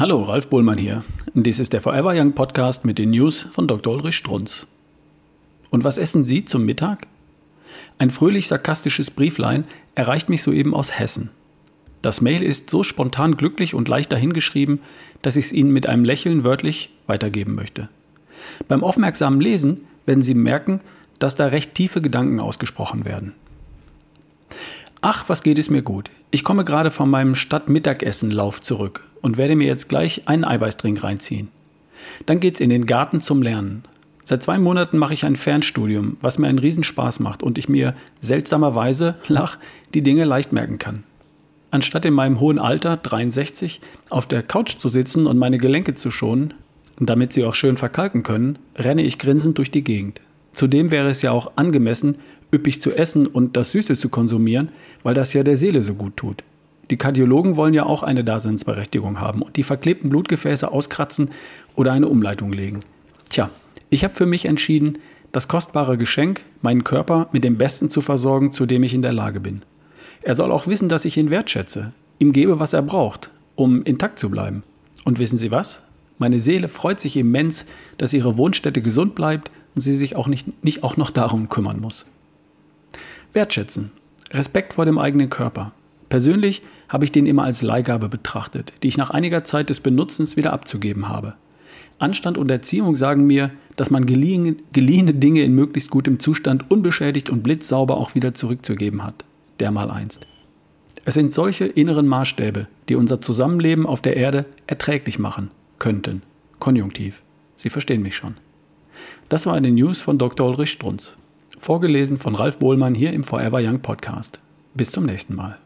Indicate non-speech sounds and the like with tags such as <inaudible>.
Hallo, Ralf Bohlmann hier. Dies ist der Forever Young Podcast mit den News von Dr. Ulrich Strunz. Und was essen Sie zum Mittag? Ein fröhlich sarkastisches Brieflein erreicht mich soeben aus Hessen. Das Mail ist so spontan glücklich und leicht dahingeschrieben, dass ich es Ihnen mit einem Lächeln wörtlich weitergeben möchte. Beim aufmerksamen Lesen werden Sie merken, dass da recht tiefe Gedanken ausgesprochen werden. Ach, was geht es mir gut. Ich komme gerade von meinem Stadtmittagessenlauf zurück und werde mir jetzt gleich einen Eiweißdrink reinziehen. Dann geht's in den Garten zum Lernen. Seit zwei Monaten mache ich ein Fernstudium, was mir einen Riesenspaß macht und ich mir seltsamerweise, <laughs> lach, die Dinge leicht merken kann. Anstatt in meinem hohen Alter, 63, auf der Couch zu sitzen und meine Gelenke zu schonen, damit sie auch schön verkalken können, renne ich grinsend durch die Gegend. Zudem wäre es ja auch angemessen, üppig zu essen und das Süße zu konsumieren, weil das ja der Seele so gut tut. Die Kardiologen wollen ja auch eine Daseinsberechtigung haben und die verklebten Blutgefäße auskratzen oder eine Umleitung legen. Tja, ich habe für mich entschieden, das kostbare Geschenk, meinen Körper mit dem Besten zu versorgen, zu dem ich in der Lage bin. Er soll auch wissen, dass ich ihn wertschätze, ihm gebe, was er braucht, um intakt zu bleiben. Und wissen Sie was? Meine Seele freut sich immens, dass ihre Wohnstätte gesund bleibt und sie sich auch nicht, nicht auch noch darum kümmern muss. Wertschätzen. Respekt vor dem eigenen Körper. Persönlich habe ich den immer als Leihgabe betrachtet, die ich nach einiger Zeit des Benutzens wieder abzugeben habe. Anstand und Erziehung sagen mir, dass man geliehene, geliehene Dinge in möglichst gutem Zustand unbeschädigt und blitzsauber auch wieder zurückzugeben hat. Dermal einst. Es sind solche inneren Maßstäbe, die unser Zusammenleben auf der Erde erträglich machen könnten. Konjunktiv. Sie verstehen mich schon. Das war eine News von Dr. Ulrich Strunz. Vorgelesen von Ralf Bohlmann hier im Forever Young Podcast. Bis zum nächsten Mal.